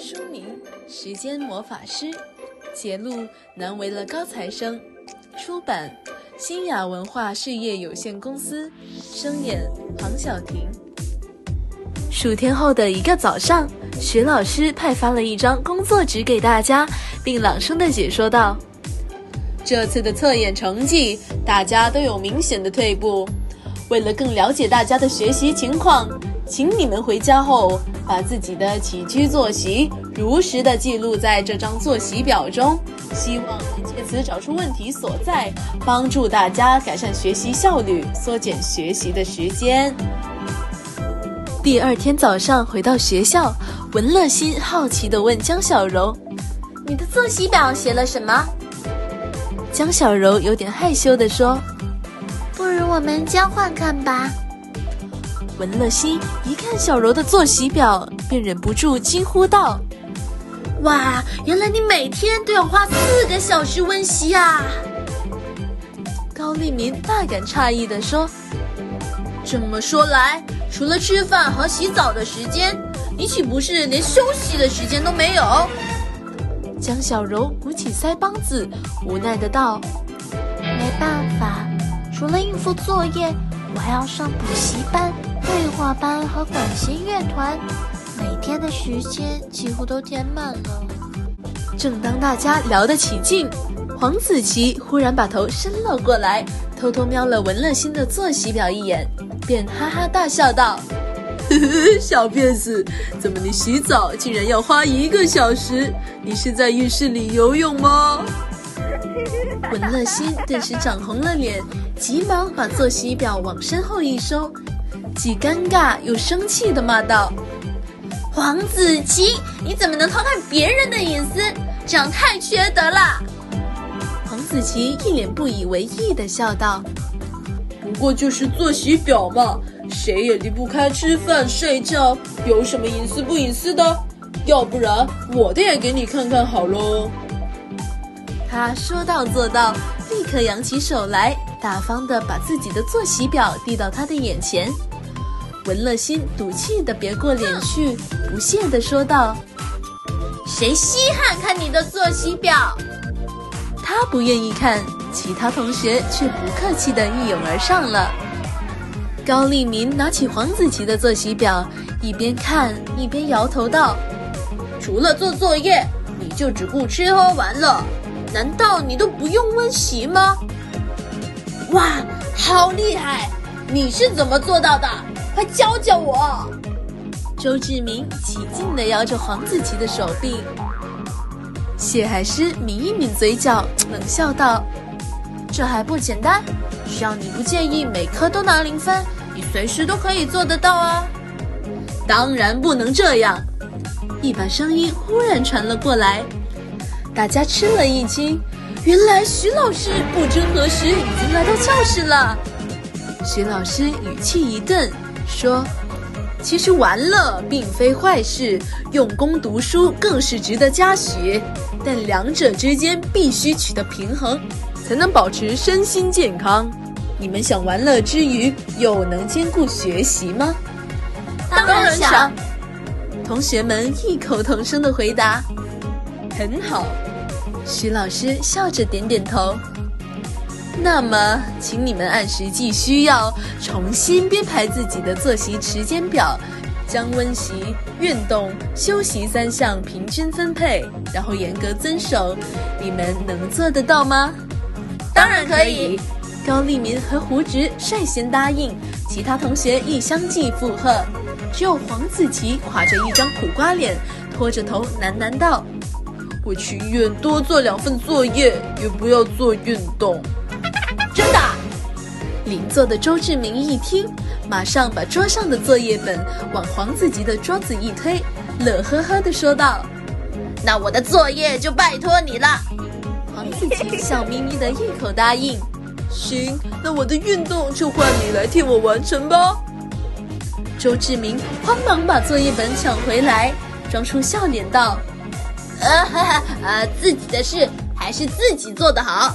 书名《时间魔法师》，节录难为了高材生，出版新雅文化事业有限公司，声演黄晓婷。数天后的一个早上，徐老师派发了一张工作纸给大家，并朗声的解说道：“这次的测验成绩，大家都有明显的退步。为了更了解大家的学习情况。”请你们回家后，把自己的起居作息如实的记录在这张作息表中，希望能借此找出问题所在，帮助大家改善学习效率，缩减学习的时间。第二天早上回到学校，文乐欣好奇地问江小柔：“你的作息表写了什么？”江小柔有点害羞地说：“不如我们交换看吧。”文乐欣一看小柔的作息表，便忍不住惊呼道：“哇，原来你每天都要花四个小时温习啊！”高立明大感诧异地说：“这么说来，除了吃饭和洗澡的时间，你岂不是连休息的时间都没有？”江小柔鼓起腮帮子，无奈的道：“没办法，除了应付作业，我还要上补习班。”绘画班和管弦乐团，每天的时间几乎都填满了。正当大家聊得起劲，黄子琪忽然把头伸了过来，偷偷瞄了文乐欣的作息表一眼，便哈哈大笑道：“呵呵，小骗子，怎么你洗澡竟然要花一个小时？你是在浴室里游泳吗？”文乐心顿时涨红了脸，急忙把作息表往身后一收。既尴尬又生气的骂道：“黄子琪，你怎么能偷看别人的隐私？这样太缺德了！”黄子琪一脸不以为意的笑道：“不过就是作息表嘛，谁也离不开吃饭睡觉，有什么隐私不隐私的？要不然我的也给你看看好喽。”他说到做到，立刻扬起手来，大方的把自己的作息表递到他的眼前。文乐欣赌气的别过脸去，不屑的说道：“谁稀罕看你的作息表？”他不愿意看，其他同学却不客气的一拥而上了。高立民拿起黄子琪的作息表，一边看一边摇头道：“除了做作业，你就只顾吃喝玩乐，难道你都不用温习吗？”哇，好厉害！你是怎么做到的？快教教我！周志明起劲地摇着黄子琪的手臂。谢海狮抿一抿嘴角，冷笑道：“这还不简单？只要你不介意每科都拿零分，你随时都可以做得到啊！”当然不能这样！一把声音忽然传了过来，大家吃了一惊，原来徐老师不知何时已经来到教室了。徐老师语气一顿。说：“其实玩乐并非坏事，用功读书更是值得嘉许。但两者之间必须取得平衡，才能保持身心健康。你们想玩乐之余又能兼顾学习吗？”“当然想。”同学们异口同声的回答。“很好。”徐老师笑着点点头。那么，请你们按实际需要重新编排自己的作息时间表，将温习、运动、休息三项平均分配，然后严格遵守。你们能做得到吗？当然可以。高立民和胡直率先答应，其他同学亦相继附和。只有黄子琪垮着一张苦瓜脸，拖着头喃喃道：“我情愿多做两份作业，也不要做运动。”真的邻座的周志明一听，马上把桌上的作业本往黄子吉的桌子一推，乐呵呵地说道：“那我的作业就拜托你了。”黄子琪笑眯眯的一口答应：“行，那我的运动就换你来替我完成吧。”周志明慌忙把作业本抢回来，装出笑脸道：“呃，哈哈呃，自己的事还是自己做的好。”